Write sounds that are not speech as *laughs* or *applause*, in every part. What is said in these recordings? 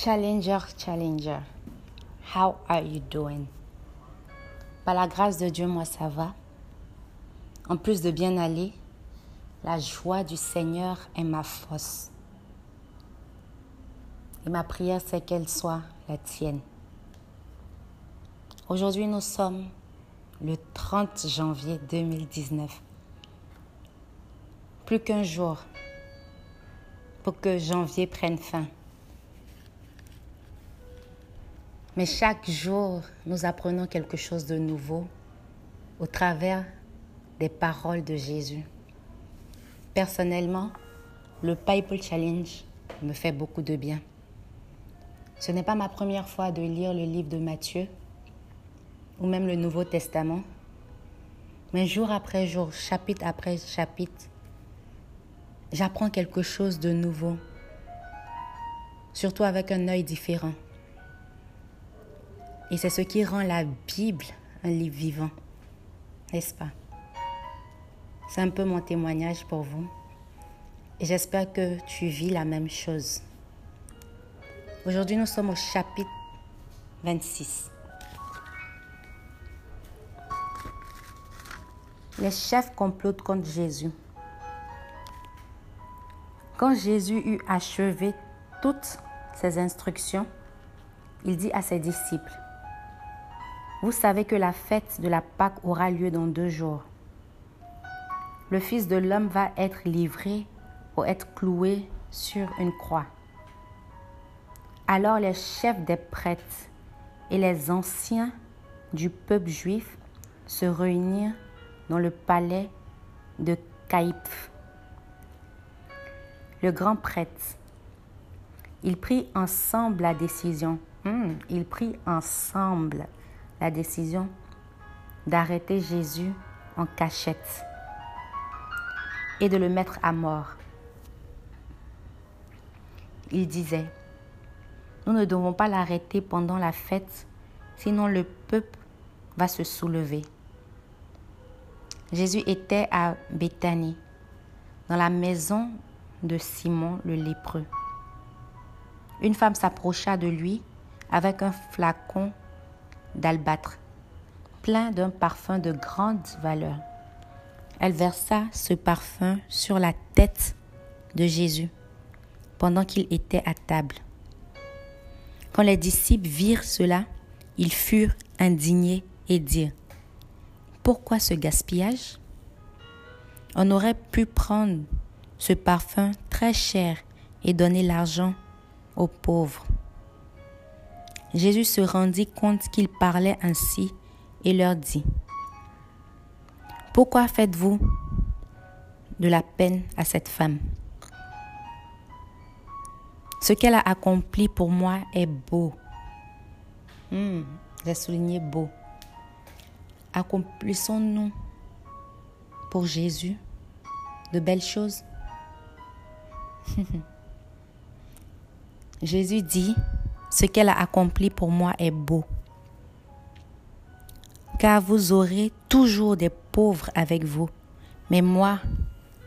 Challenger, challenger, how are you doing? Par la grâce de Dieu, moi ça va. En plus de bien aller, la joie du Seigneur est ma force. Et ma prière, c'est qu'elle soit la tienne. Aujourd'hui, nous sommes le 30 janvier 2019. Plus qu'un jour pour que janvier prenne fin. Mais chaque jour, nous apprenons quelque chose de nouveau au travers des paroles de Jésus. Personnellement, le Bible Challenge me fait beaucoup de bien. Ce n'est pas ma première fois de lire le livre de Matthieu ou même le Nouveau Testament, mais jour après jour, chapitre après chapitre, j'apprends quelque chose de nouveau, surtout avec un œil différent. Et c'est ce qui rend la Bible un livre vivant, n'est-ce pas? C'est un peu mon témoignage pour vous. Et j'espère que tu vis la même chose. Aujourd'hui, nous sommes au chapitre 26. Les chefs complotent contre Jésus. Quand Jésus eut achevé toutes ses instructions, il dit à ses disciples, Vous savez que la fête de la Pâque aura lieu dans deux jours. Le Fils de l'homme va être livré pour être cloué sur une croix. Alors les chefs des prêtres et les anciens du peuple juif se réunirent dans le palais de Caïphe, le grand prêtre. Ils prit ensemble la décision, hmm, ils prit ensemble la décision d'arrêter Jésus en cachette et de le mettre à mort. Il disait, nous ne devons pas l'arrêter pendant la fête, sinon le peuple va se soulever. Jésus était à Béthanie, dans la maison de Simon le lépreux. Une femme s'approcha de lui avec un flacon d'albâtre, plein d'un parfum de grande valeur. Elle versa ce parfum sur la tête de Jésus pendant qu'il était à table. Quand les disciples virent cela, ils furent indignés et dirent, Pourquoi ce gaspillage? On aurait pu prendre ce parfum très cher et donner l'argent aux pauvres. Jésus se rendit compte qu'il parlait ainsi et leur dit, Pourquoi faites-vous de la peine à cette femme? Ce qu'elle a accompli pour moi est beau. Hmm, j'ai souligné beau. Accomplissons-nous pour Jésus de belles choses? *laughs* Jésus dit, ce qu'elle a accompli pour moi est beau. Car vous aurez toujours des pauvres avec vous, mais moi,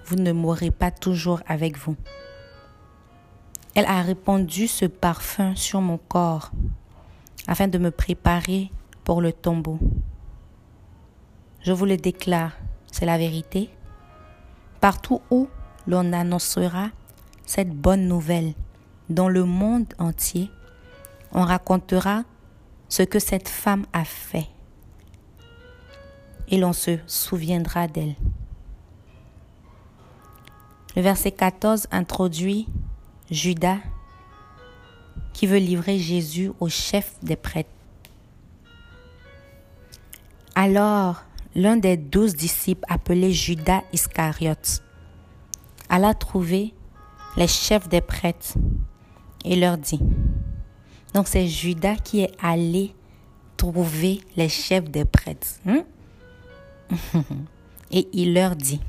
vous ne mourrez pas toujours avec vous. Elle a répandu ce parfum sur mon corps afin de me préparer pour le tombeau. Je vous le déclare, c'est la vérité. Partout où l'on annoncera cette bonne nouvelle dans le monde entier, on racontera ce que cette femme a fait et l'on se souviendra d'elle. Le verset 14 introduit Judas qui veut livrer Jésus au chef des prêtres. Alors, l'un des douze disciples appelé Judas Iscariote alla trouver les chefs des prêtres et leur dit. Donc c'est Judas qui est allé trouver les chefs des prêtres. Hein? *laughs* et il leur dit,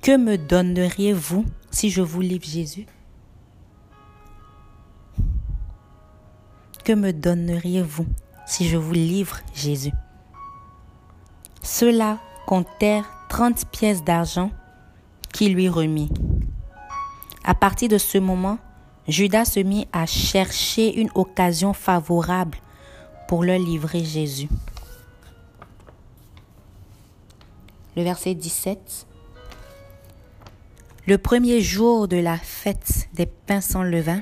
que me donneriez-vous si je vous livre Jésus? Que me donneriez-vous si je vous livre Jésus? Ceux-là comptèrent trente pièces d'argent qui lui remit. À partir de ce moment, Judas se mit à chercher une occasion favorable pour leur livrer Jésus. Le verset 17. Le premier jour de la fête des pains sans levain,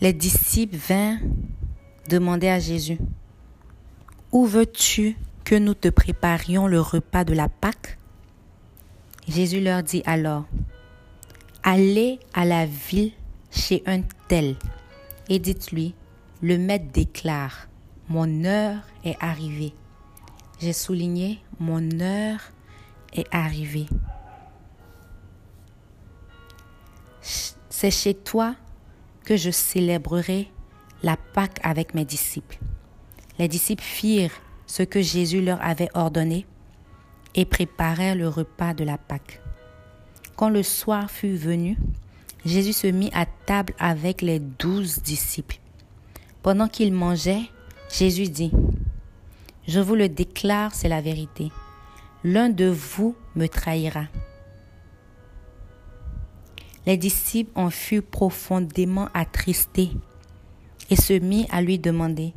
les disciples vinrent demander à Jésus, Où veux-tu que nous te préparions le repas de la Pâque? Jésus leur dit alors, Allez à la ville chez un tel et dites-lui, le maître déclare, Mon heure est arrivée. J'ai souligné, Mon heure est arrivée. C'est chez toi que je célébrerai la Pâque avec mes disciples. Les disciples firent ce que Jésus leur avait ordonné et préparèrent le repas de la Pâque. Quand le soir fut venu, Jésus se mit à table avec les douze disciples. Pendant qu'ils mangeaient, Jésus dit, Je vous le déclare, c'est la vérité. L'un de vous me trahira. Les disciples en furent profondément attristés et se mit à lui demander,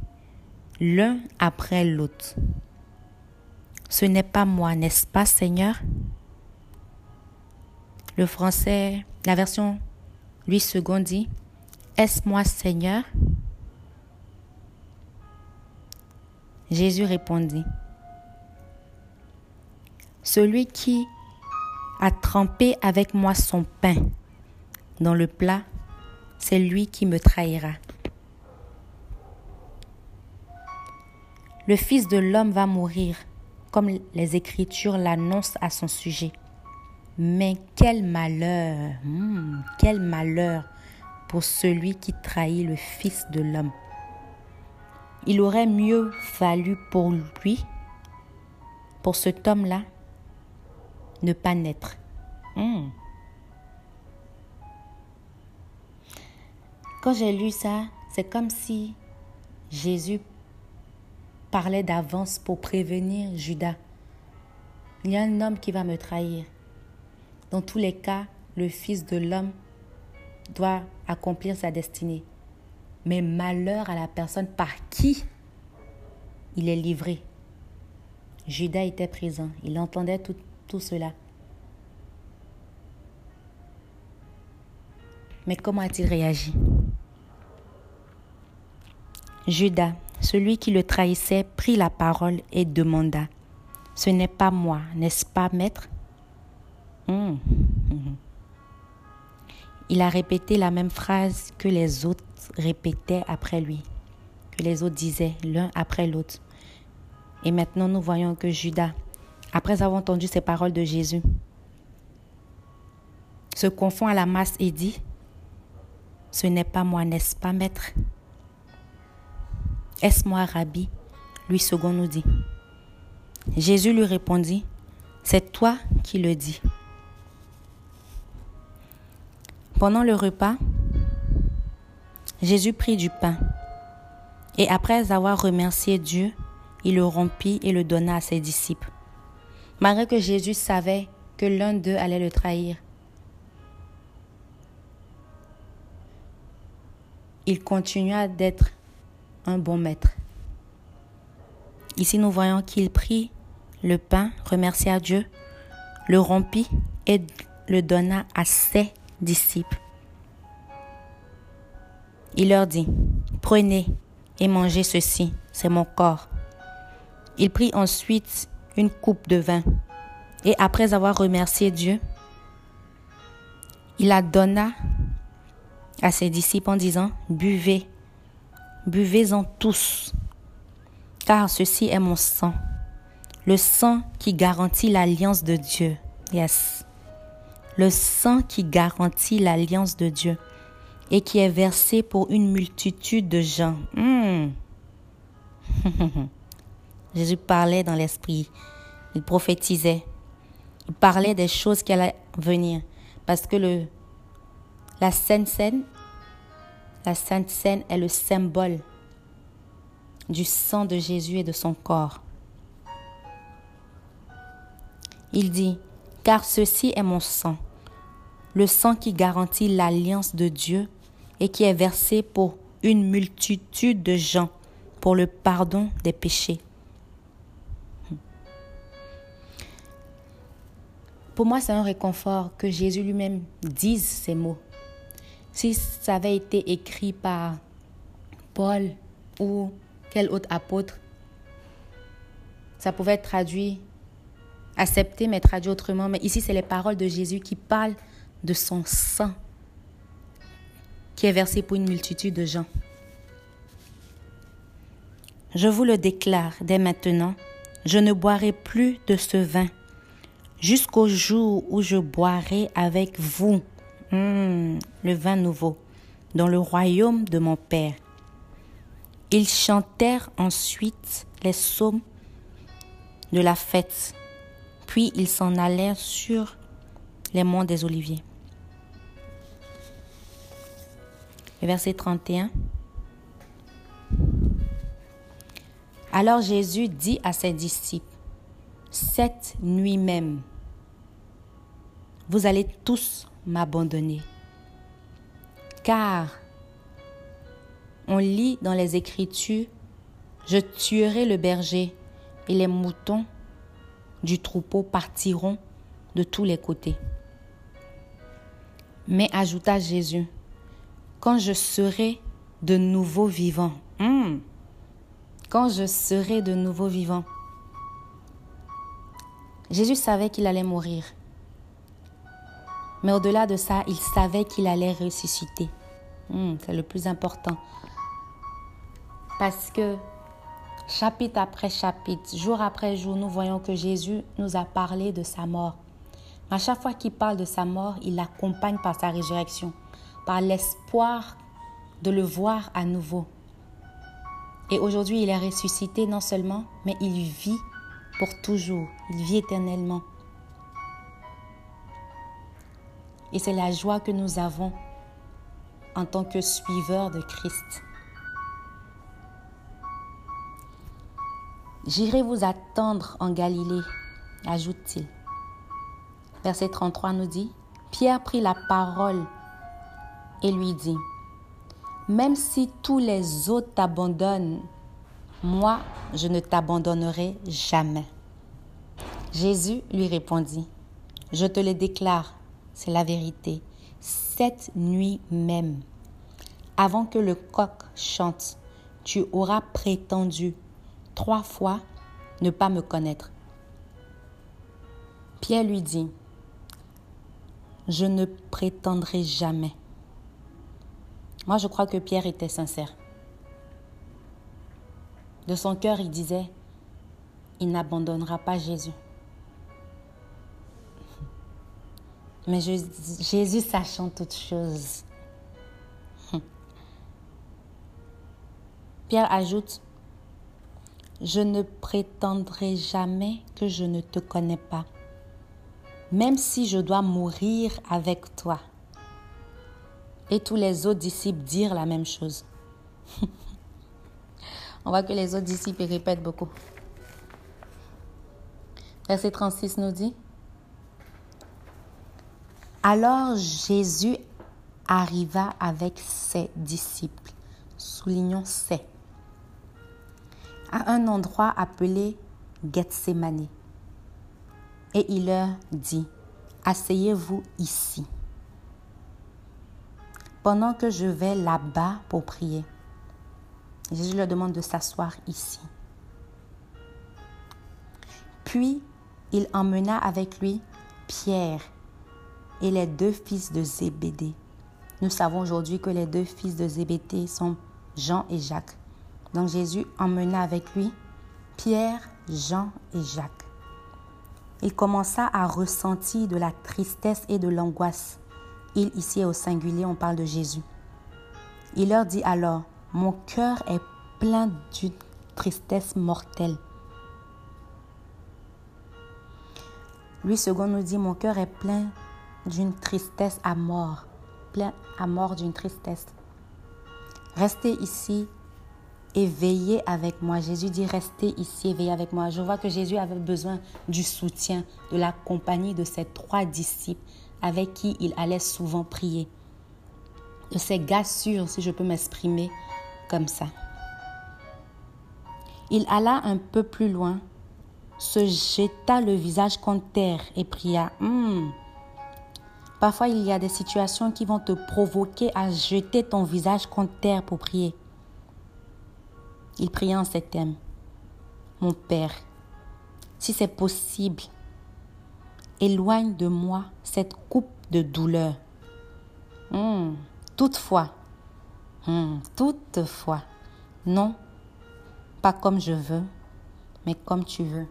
l'un après l'autre, Ce n'est pas moi, n'est-ce pas, Seigneur? Le français, la version lui second dit, Est-ce moi, Seigneur? Jésus répondit, Celui qui a trempé avec moi son pain dans le plat, c'est lui qui me trahira. Le Fils de l'homme va mourir, comme les Écritures l'annoncent à son sujet. Mais quel malheur, hmm, quel malheur pour celui qui trahit le Fils de l'homme. Il aurait mieux fallu pour lui, pour cet homme-là, ne pas naître. Hmm. Quand j'ai lu ça, c'est comme si Jésus parlait d'avance pour prévenir Judas. Il y a un homme qui va me trahir. Dans tous les cas, le Fils de l'homme doit accomplir sa destinée. Mais malheur à la personne par qui il est livré. Judas était présent, il entendait tout, cela. Mais comment a-t-il réagi? Judas, celui qui le trahissait, prit la parole et demanda, Ce n'est pas moi, n'est-ce pas, maître? Hum, hum. Il a répété la même phrase que les autres répétaient après lui, que les autres disaient l'un après l'autre. Et maintenant nous voyons que Judas, après avoir entendu ces paroles de Jésus, se confond à la masse et dit, Ce n'est pas moi, n'est-ce pas, maître? Est-ce moi, Rabbi Lui second nous dit. Jésus lui répondit, C'est toi qui le dis. Pendant le repas, Jésus prit du pain et après avoir remercié Dieu, il le rompit et le donna à ses disciples. Malgré que Jésus savait que l'un d'eux allait le trahir, il continua d'être un bon maître. Ici, nous voyons qu'il prit le pain, remercia Dieu, le rompit et le donna à ses disciples. Il leur dit, prenez et mangez ceci, c'est mon corps. Il prit ensuite une coupe de vin et après avoir remercié Dieu, il la donna à ses disciples en disant, buvez, buvez-en tous, car ceci est mon sang, le sang qui garantit l'alliance de Dieu. Yes. Le sang qui garantit l'alliance de Dieu et qui est versé pour une multitude de gens. Hmm. *laughs* Jésus parlait dans l'esprit, il prophétisait, il parlait des choses qui allaient venir, parce que le, la Sainte Seine la Sainte Seine est le symbole du sang de Jésus et de son corps. Il dit, car ceci est mon sang, le sang qui garantit l'alliance de Dieu et qui est versé pour une multitude de gens pour le pardon des péchés. Pour moi, c'est un réconfort que Jésus lui-même dise ces mots. Si ça avait été écrit par Paul ou quel autre apôtre, ça pouvait être traduit, accepté, mais traduit autrement. Mais ici, c'est les paroles de Jésus qui parlent de son sang qui est versé pour une multitude de gens. Je vous le déclare dès maintenant, je ne boirai plus de ce vin jusqu'au jour où je boirai avec vous hmm, le vin nouveau dans le royaume de mon Père. Ils chantèrent ensuite les psaumes de la fête, puis ils s'en allèrent sur les monts des Oliviers. Verset 31. Alors Jésus dit à ses disciples, cette nuit même, vous allez tous m'abandonner. Car on lit dans les Écritures, je tuerai le berger et les moutons du troupeau partiront de tous les côtés. Mais ajouta Jésus, quand je serai de nouveau vivant. Hmm. Quand je serai de nouveau vivant. Jésus savait qu'il allait mourir. Mais au-delà de ça, il savait qu'il allait ressusciter. Hmm, c'est le plus important. Parce que chapitre après chapitre, jour après jour, nous voyons que Jésus nous a parlé de sa mort. À chaque fois qu'il parle de sa mort, il l'accompagne par sa résurrection par l'espoir de le voir à nouveau. Et aujourd'hui, il est ressuscité non seulement, mais il vit pour toujours, il vit éternellement. Et c'est la joie que nous avons en tant que suiveurs de Christ. J'irai vous attendre en Galilée, ajoute-t-il. Verset 33 nous dit, Pierre prit la parole et lui dit, Même si tous les autres t'abandonnent, moi, je ne t'abandonnerai jamais. Jésus lui répondit, Je te le déclare, c'est la vérité, cette nuit même, avant que le coq chante, tu auras prétendu trois fois ne pas me connaître. Pierre lui dit, Je ne prétendrai jamais. Moi, je crois que Pierre était sincère. De son cœur, il disait, il n'abandonnera pas Jésus. Mais Jésus sachant toutes choses. *laughs* Pierre ajoute, je ne prétendrai jamais que je ne te connais pas, même si je dois mourir avec toi. Et tous les autres disciples dirent la même chose. *laughs* On voit que les autres disciples répètent beaucoup. Verset 36 nous dit, Alors Jésus arriva avec ses disciples, soulignons ses, à un endroit appelé Gethsemane. Et il leur dit, Asseyez-vous ici pendant que je vais là-bas pour prier. Jésus leur demande de s'asseoir ici. Puis il emmena avec lui Pierre et les deux fils de Zébédée. Nous savons aujourd'hui que les deux fils de Zébédée sont Jean et Jacques. Donc Jésus emmena avec lui Pierre, Jean et Jacques. Il commença à ressentir de la tristesse et de l'angoisse il ici est au singulier, on parle de Jésus. Il leur dit alors, mon cœur est plein d'une tristesse mortelle. Lui second nous dit, mon cœur est plein d'une tristesse à mort, plein à mort d'une tristesse. Restez ici et veillez avec moi. Jésus dit, restez ici et veillez avec moi. Je vois que Jésus avait besoin du soutien, de la compagnie de ses trois disciples avec qui il allait souvent prier. De ses gars sûrs, si je peux m'exprimer comme ça. Il alla un peu plus loin, se jeta le visage contre terre et pria. Hmm. Parfois, il y a des situations qui vont te provoquer à jeter ton visage contre terre pour prier. Il pria en ces thèmes. Mon Père, si c'est possible, éloigne de moi cette coupe de douleur. Hmm. Toutefois, hmm. toutefois, non, pas comme je veux, mais comme tu veux.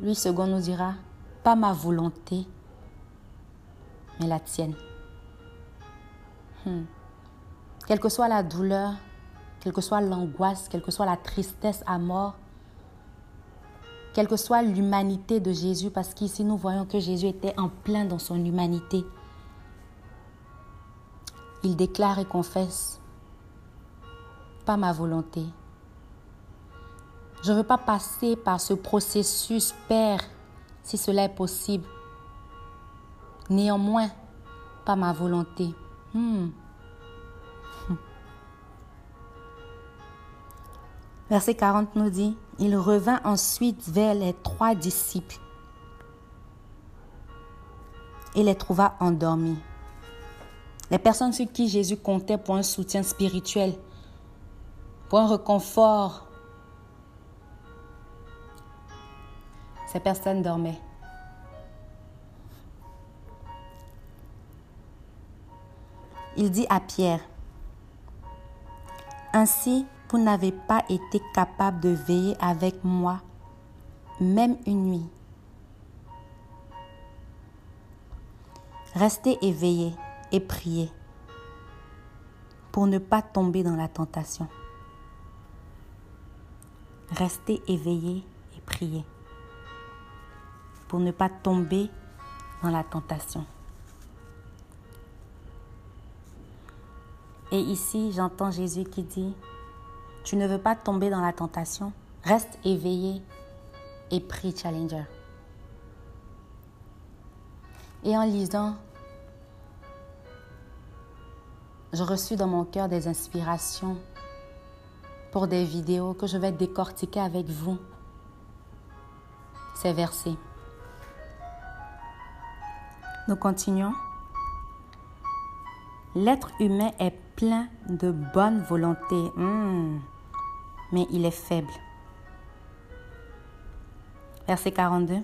Lui second nous dira, pas ma volonté, mais la tienne. Hmm. Quelle que soit la douleur, quelle que soit l'angoisse, quelle que soit la tristesse à mort, quelle que soit l'humanité de Jésus, parce qu'ici nous voyons que Jésus était en plein dans son humanité. Il déclare et confesse, pas ma volonté. Je ne veux pas passer par ce processus, Père, si cela est possible. Néanmoins, pas ma volonté. Hmm. Verset 40 nous dit, il revint ensuite vers les trois disciples et les trouva endormis. Les personnes sur qui Jésus comptait pour un soutien spirituel, pour un reconfort, ces personnes dormaient. Il dit à Pierre, Ainsi, vous n'avez pas été capable de veiller avec moi, même une nuit. Restez éveillés et priez pour ne pas tomber dans la tentation. Restez éveillés et priez pour ne pas tomber dans la tentation. Et ici, j'entends Jésus qui dit, tu ne veux pas tomber dans la tentation, reste éveillé et prie Challenger. Et en lisant, je reçus dans mon cœur des inspirations pour des vidéos que je vais décortiquer avec vous. Ces versets. Nous continuons. L'être humain est plein de bonne volonté. Hmm mais il est faible. Verset 42.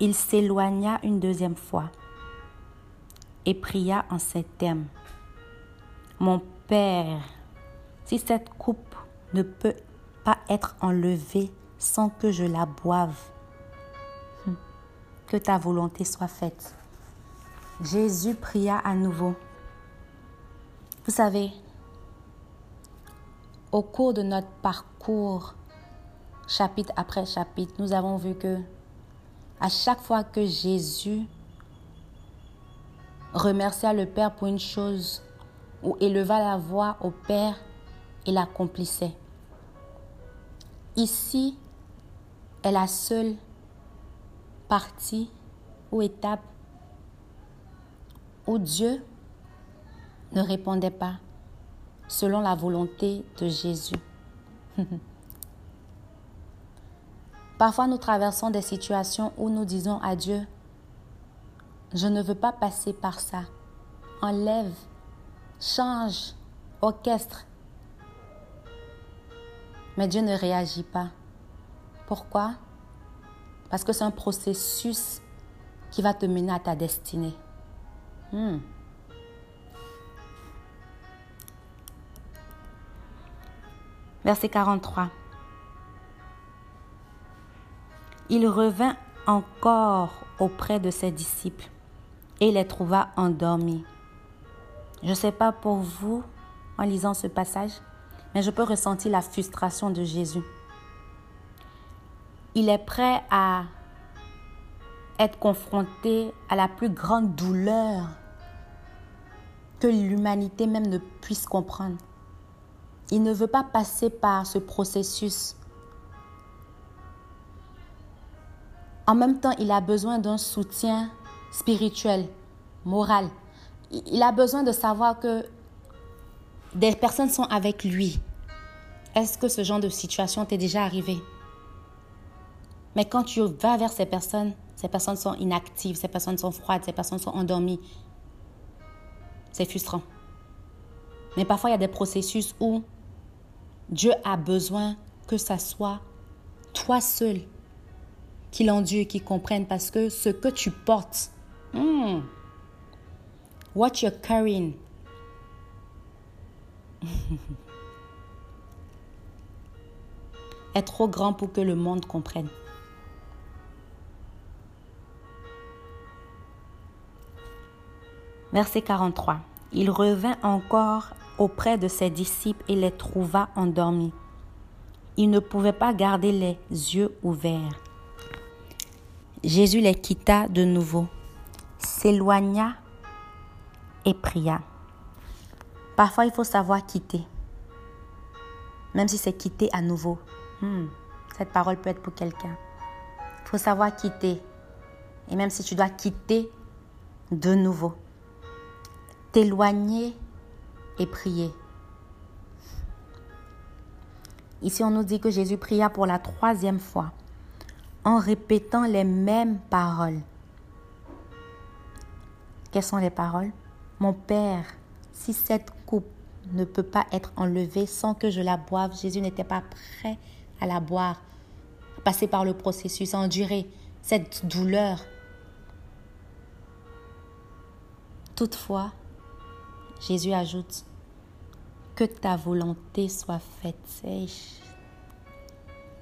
Il s'éloigna une deuxième fois et pria en ces termes. Mon Père, si cette coupe ne peut pas être enlevée sans que je la boive, hmm, que ta volonté soit faite. Jésus pria à nouveau. Vous savez, au cours de notre parcours, chapitre après chapitre, nous avons vu que à chaque fois que Jésus remercia le Père pour une chose ou éleva la voix au Père, il l'accomplissait. Ici est la seule partie ou étape où Dieu ne répondait pas selon la volonté de Jésus. *laughs* Parfois, nous traversons des situations où nous disons à Dieu, je ne veux pas passer par ça. Enlève, change, orchestre. Mais Dieu ne réagit pas. Pourquoi? Parce que c'est un processus qui va te mener à ta destinée. Hmm. Verset 43. Il revint encore auprès de ses disciples et les trouva endormis. Je ne sais pas pour vous en lisant ce passage, mais je peux ressentir la frustration de Jésus. Il est prêt à être confronté à la plus grande douleur que l'humanité même ne puisse comprendre. Il ne veut pas passer par ce processus. En même temps, il a besoin d'un soutien spirituel, moral. Il a besoin de savoir que des personnes sont avec lui. Est-ce que ce genre de situation t'est déjà arrivé? Mais quand tu vas vers ces personnes, ces personnes sont inactives, ces personnes sont froides, ces personnes sont endormies. C'est frustrant. Mais parfois, il y a des processus où Dieu a besoin que ça soit toi seul qui l'endure, qui comprenne, parce que ce que tu portes, hmm, what you're carrying, *laughs* est trop grand pour que le monde comprenne. Verset 43. Il revint encore auprès de ses disciples et les trouva endormis. Il ne pouvait pas garder les yeux ouverts. Jésus les quitta de nouveau, s'éloigna et pria. Parfois, il faut savoir quitter, même si c'est quitter à nouveau. Hmm, cette parole peut être pour quelqu'un. Il faut savoir quitter, et même si tu dois quitter de nouveau, t'éloigner et prier. Ici, on nous dit que Jésus pria pour la troisième fois en répétant les mêmes paroles. Quelles sont les paroles? Mon Père, si cette coupe ne peut pas être enlevée sans que je la boive, Jésus n'était pas prêt à la boire, à passer par le processus, à endurer cette douleur. Toutefois, Jésus ajoute, que ta volonté soit faite.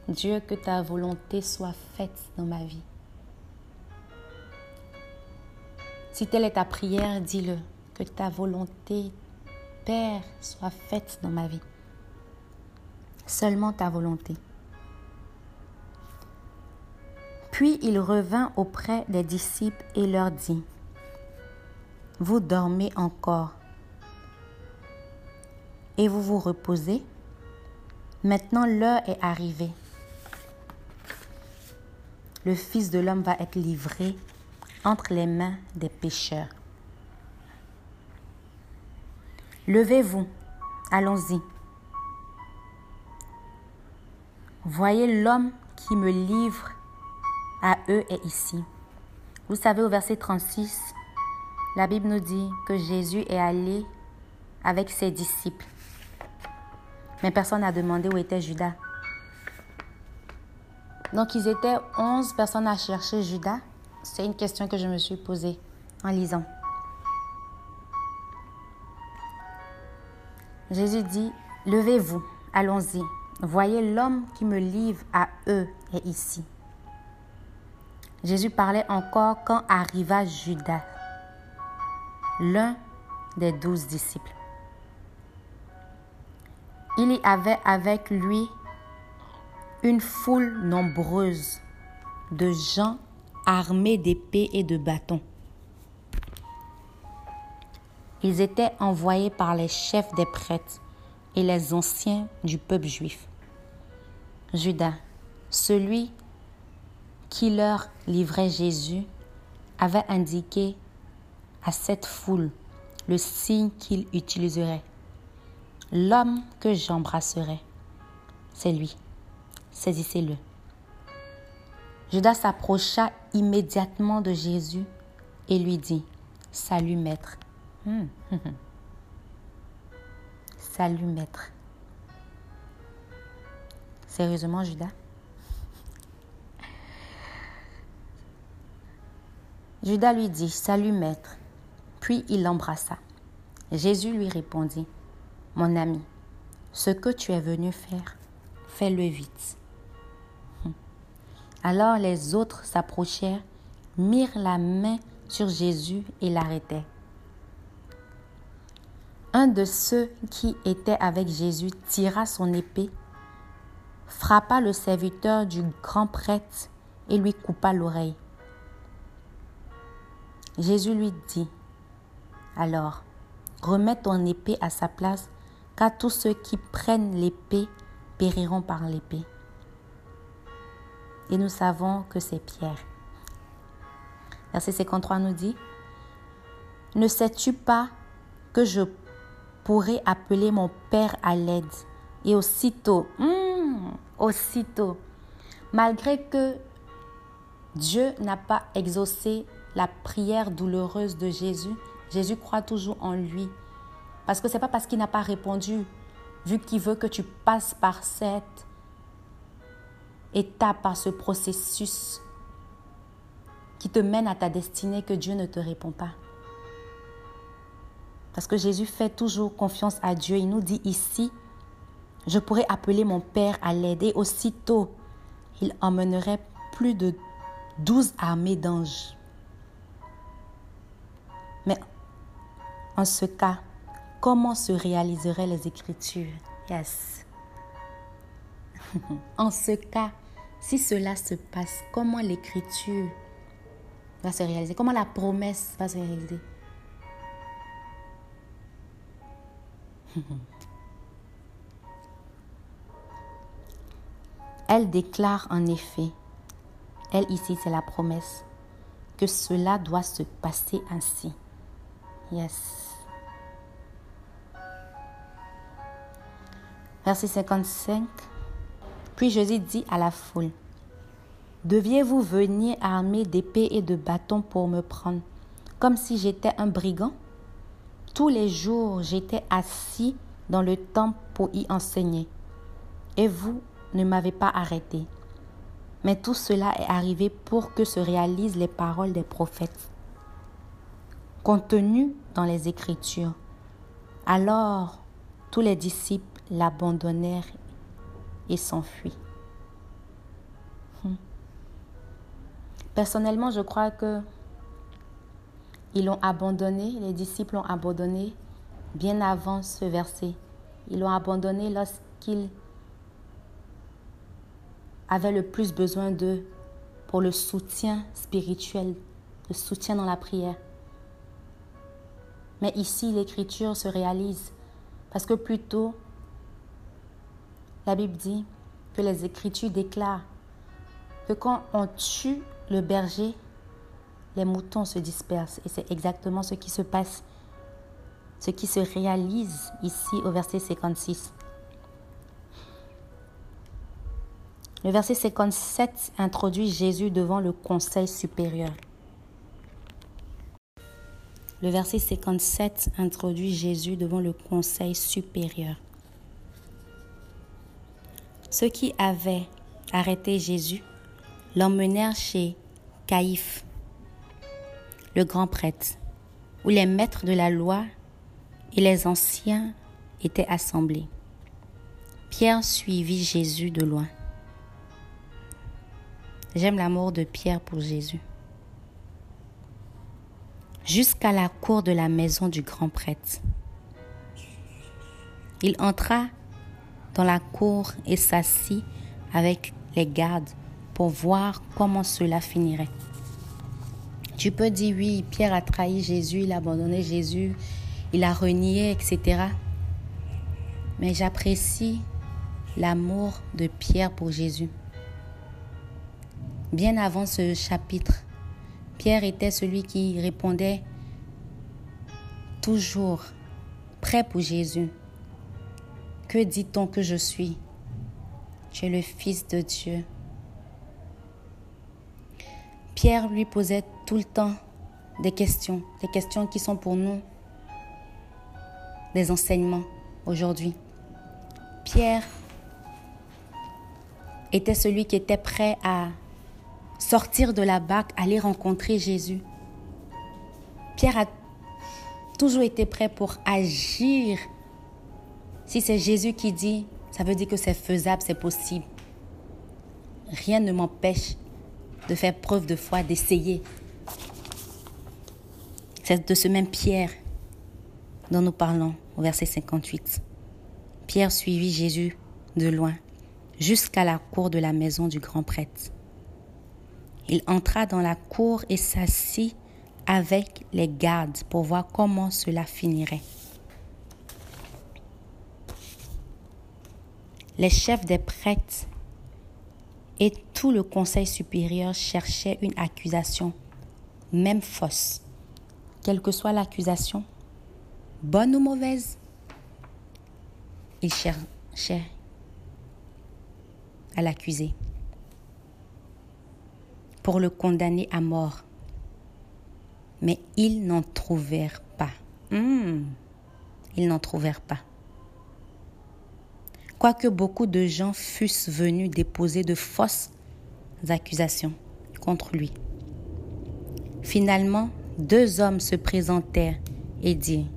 Dieu, que ta volonté soit faite dans ma vie. Si telle est ta prière, dis-le. Que ta volonté, Père, soit faite dans ma vie. Seulement ta volonté. Puis il revint auprès des disciples et leur dit, Vous dormez encore et vous vous reposez Maintenant l'heure est arrivée le Fils de l'homme va être livré entre les mains des pécheurs. Levez-vous, allons-y. Voyez l'homme qui me livre à eux est ici. Vous savez, au verset 36, la Bible nous dit que Jésus est allé avec ses disciples. Mais personne n'a demandé où était Judas. Donc ils étaient 11 personnes à chercher Judas? C'est une question que je me suis posée en lisant. Jésus dit, levez-vous, allons-y. Voyez l'homme qui me livre à eux est ici. Jésus parlait encore quand arriva Judas, l'un des douze disciples. Il y avait avec lui une foule nombreuse de gens armés d'épées et de bâtons. Ils étaient envoyés par les chefs des prêtres et les anciens du peuple juif. Judas, celui qui leur livrait Jésus, avait indiqué à cette foule le signe qu'il utiliserait. L'homme que j'embrasserai, c'est lui saisissez-le. Judas s'approcha immédiatement de Jésus et lui dit, Salut maître. Hmm. *laughs* Salut maître. Sérieusement, Judas? Judas lui dit, Salut maître. Puis il l'embrassa. Jésus lui répondit, Mon ami, ce que tu es venu faire, fais-le vite. Alors les autres s'approchèrent, mirent la main sur Jésus et l'arrêtaient. Un de ceux qui étaient avec Jésus tira son épée, frappa le serviteur du grand prêtre et lui coupa l'oreille. Jésus lui dit, alors, remets ton épée à sa place, car tous ceux qui prennent l'épée périront par l'épée et nous savons que c'est Pierre. Verset 53 nous dit, Ne sais-tu pas que je pourrais appeler mon Père à l'aide Et aussitôt, hmm, aussitôt, malgré que Dieu n'a pas exaucé la prière douloureuse de Jésus, Jésus croit toujours en lui. Parce que ce n'est pas parce qu'il n'a pas répondu, vu qu'il veut que tu passes par cette étape, par ce processus qui te mène à ta destinée que Dieu ne te répond pas. Parce que Jésus fait toujours confiance à Dieu. Il nous dit ici, je pourrais appeler mon Père à l'aider. Aussitôt, il emmènerait plus de douze armées d'anges. Mais en ce cas, comment se réaliseraient les Écritures Yes. *laughs* en ce cas, si cela se passe, comment l'Écriture va se réaliser? Comment la promesse va se réaliser? *laughs* Elle déclare en effet, elle ici c'est la promesse, que cela doit se passer ainsi. Yes. Verset 55. Puis Jésus dit à la foule, Deviez-vous venir armé d'épées et de bâtons pour me prendre, comme si j'étais un brigand? Tous les jours j'étais assis dans le temple pour y enseigner, et vous ne m'avez pas arrêté. Mais tout cela est arrivé pour que se réalisent les paroles des prophètes contenues dans les Écritures. Alors tous les disciples l'abandonnèrent et s'enfuient. Hmm. Personnellement, je crois que ils l'ont abandonné, les disciples l'ont abandonné bien avant ce verset. Ils l'ont abandonné lorsqu'ils avaient le plus besoin d'eux pour le soutien spirituel, le soutien dans la prière. Mais ici, l'écriture se réalise parce que plutôt, la Bible dit que les Écritures déclarent que quand on tue le berger, les moutons se dispersent. Et c'est exactement ce qui se passe, ce qui se réalise ici au verset 56. Le verset 57 introduit Jésus devant le conseil supérieur. Le verset 57 introduit Jésus devant le conseil supérieur. Ceux qui avaient arrêté Jésus l'emmenèrent chez Caïphe, le grand prêtre, où les maîtres de la loi et les anciens étaient assemblés. Pierre suivit Jésus de loin. J'aime l'amour de Pierre pour Jésus. Jusqu'à la cour de la maison du grand prêtre. Il entra dans la cour et s'assit avec les gardes pour voir comment cela finirait. Tu peux dire oui, Pierre a trahi Jésus, il a abandonné Jésus, il a renié, etc. Mais j'apprécie l'amour de Pierre pour Jésus. Bien avant ce chapitre, Pierre était celui qui répondait toujours prêt pour Jésus. Que dit-on que je suis? Tu es le Fils de Dieu. Pierre lui posait tout le temps des questions, des questions qui sont pour nous des enseignements aujourd'hui. Pierre était celui qui était prêt à sortir de la barque, aller rencontrer Jésus. Pierre a toujours été prêt pour agir si c'est Jésus qui dit, ça veut dire que c'est faisable, c'est possible. Rien ne m'empêche de faire preuve de foi, d'essayer. C'est de ce même Pierre dont nous parlons au verset 58. Pierre suivit Jésus de loin jusqu'à la cour de la maison du grand prêtre. Il entra dans la cour et s'assit avec les gardes pour voir comment cela finirait. Les chefs des prêtres et tout le conseil supérieur cherchaient une accusation même fausse, quelle que soit l'accusation, bonne ou mauvaise, il cherchait à l'accuser pour le condamner à mort. Mais ils n'en trouvèrent pas. Hmm. Ils n'en trouvèrent pas. Quoique beaucoup de gens fussent venus déposer de fausses accusations contre lui? Finalement, deux hommes se présentèrent et dirent,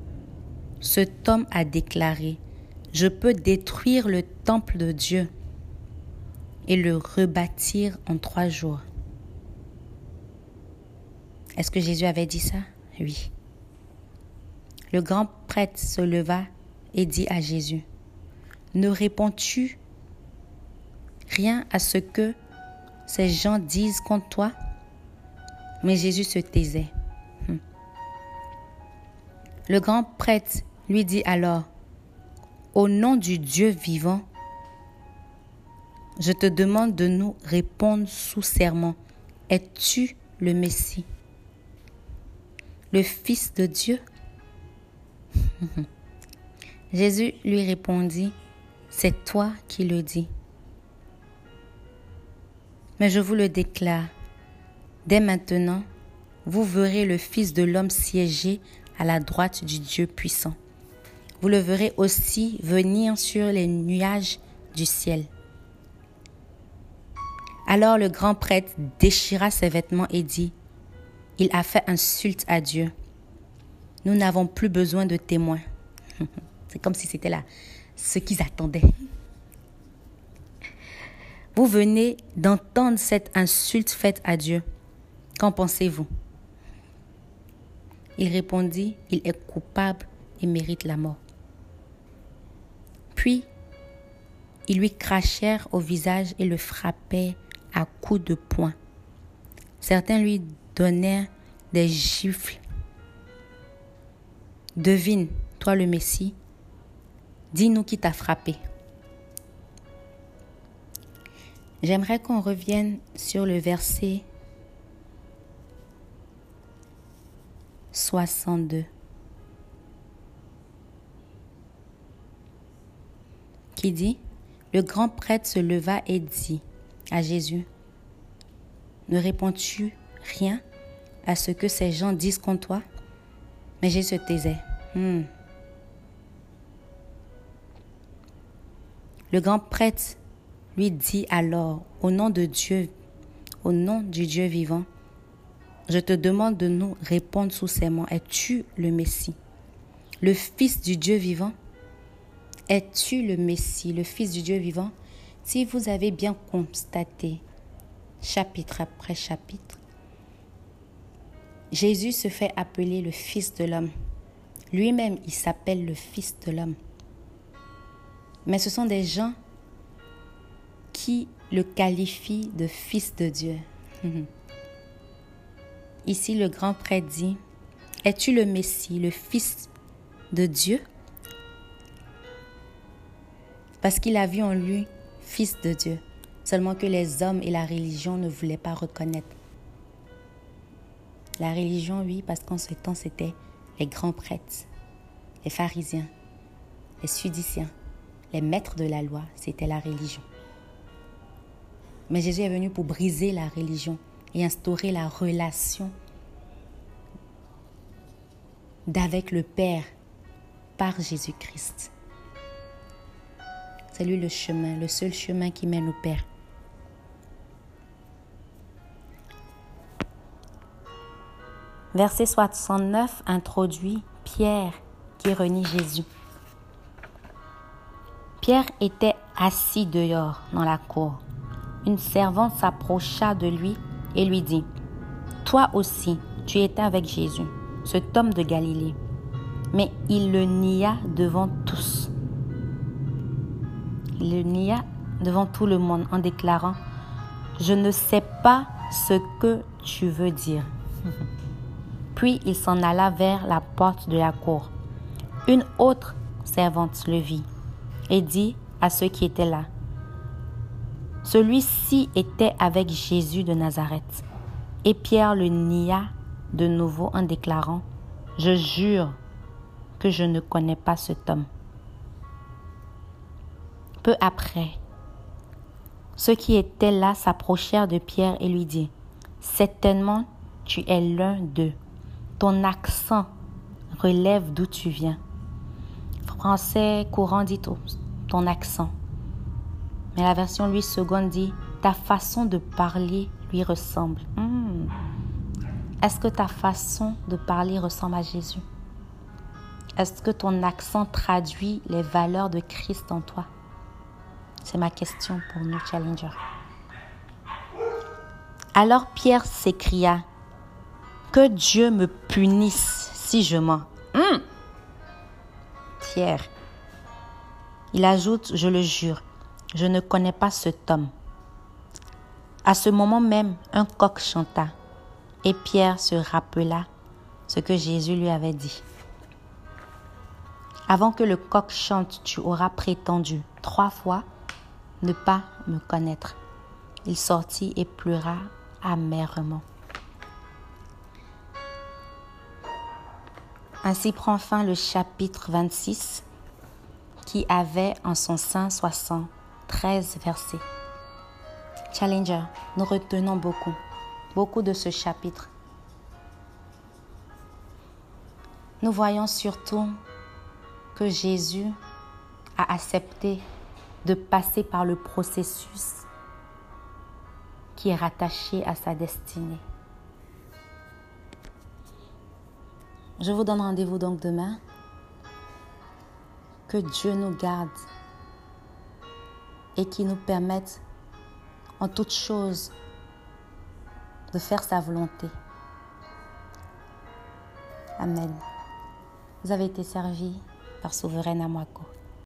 Cet homme a déclaré, Je peux détruire le temple de Dieu et le rebâtir en trois jours. Est-ce que Jésus avait dit ça? Oui. Le grand prêtre se leva et dit à Jésus, Ne réponds-tu rien à ce que ces gens disent contre toi? Mais Jésus se taisait. Hmm. Le grand prêtre lui dit alors, Au nom du Dieu vivant, je te demande de nous répondre sous serment. Es-tu le Messie? Le Fils de Dieu? *laughs* Jésus lui répondit, C'est toi qui le dis. Mais je vous le déclare, dès maintenant, vous verrez le Fils de l'homme siéger à la droite du Dieu puissant. Vous le verrez aussi venir sur les nuages du ciel. Alors le grand prêtre déchira ses vêtements et dit, Il a fait insulte à Dieu. Nous n'avons plus besoin de témoins. *laughs* C'est comme si c'était là ce qu'ils attendaient. Vous venez d'entendre cette insulte faite à Dieu. Qu'en pensez-vous? Il répondit, il est coupable et mérite la mort. Puis, ils lui crachèrent au visage et le frappèrent à coups de poing. Certains lui donnèrent des gifles. Devine, toi le Messie, dis-nous qui t'a frappé. J'aimerais qu'on revienne sur le verset 62. Qui dit, le grand prêtre se leva et dit, à Jésus Ne réponds-tu rien à ce que ces gens disent contre toi Mais Jésus se taisait. Hmm. Le grand prêtre lui dit alors, au nom de Dieu, au nom du Dieu vivant, je te demande de nous répondre sous ces mots. Es-tu le Messie, le Fils du Dieu vivant? Es-tu le Messie, le Fils du Dieu vivant? Si vous avez bien constaté, chapitre après chapitre, Jésus se fait appeler le Fils de l'homme. Lui-même, il s'appelle le Fils de l'homme. Mais ce sont des gens qui le qualifient de Fils de Dieu. *laughs* Ici, le grand prêtre dit, Es-tu le Messie, le Fils de Dieu? Parce qu'il a vu en lui fils de Dieu, seulement que les hommes et la religion ne voulaient pas reconnaître. La religion, oui, parce qu'en ce temps, c'était les grands prêtres, les pharisiens, les sudiciens, les maîtres de la loi, c'était la religion. Mais Jésus est venu pour briser la religion et instaurer la relation d'avec le Père par Jésus-Christ. C'est lui le chemin, le seul chemin qui mène au Père. Verset 69 introduit Pierre qui renie Jésus. Pierre était assis dehors dans la cour. Une servante s'approcha de lui et lui dit, Toi aussi, tu étais avec Jésus, cet homme de Galilée. Mais il le nia devant tous le nia devant tout le monde en déclarant Je ne sais pas ce que tu veux dire. *laughs* Puis il s'en alla vers la porte de la cour. Une autre servante le vit et dit à ceux qui étaient là Celui-ci était avec Jésus de Nazareth. Et Pierre le nia de nouveau en déclarant, Je jure que je ne connais pas cet homme. Peu après, ceux qui étaient là s'approchèrent de Pierre et lui dirent, Certainement tu es l'un d'eux. Ton accent relève d'où tu viens. Français courant dit ton accent. Mais la version lui seconde dit ta façon de parler lui ressemble. Hmm. Est-ce que ta façon de parler ressemble à Jésus? Est-ce que ton accent traduit les valeurs de Christ en toi? C'est ma question pour nous, Challenger. Alors Pierre s'écria, Que Dieu me punisse si je mens. Hmm. Il ajoute, je le jure, je ne connais pas cet homme. À ce moment même, un coq chanta et Pierre se rappela ce que Jésus lui avait dit. Avant que le coq chante, tu auras prétendu trois fois ne pas me connaître. Il sortit et pleura amèrement. Ainsi prend fin le chapitre 26 qui avait en son sein 73 versets. Challenger, nous retenons beaucoup, beaucoup de ce chapitre. Nous voyons surtout que Jésus a accepté de passer par le processus qui est rattaché à sa destinée. Je vous donne rendez-vous donc demain. Que Dieu nous garde et qu'il nous permette en toute chose de faire sa volonté. Amen. Vous avez été servi par Souveraine Amwako.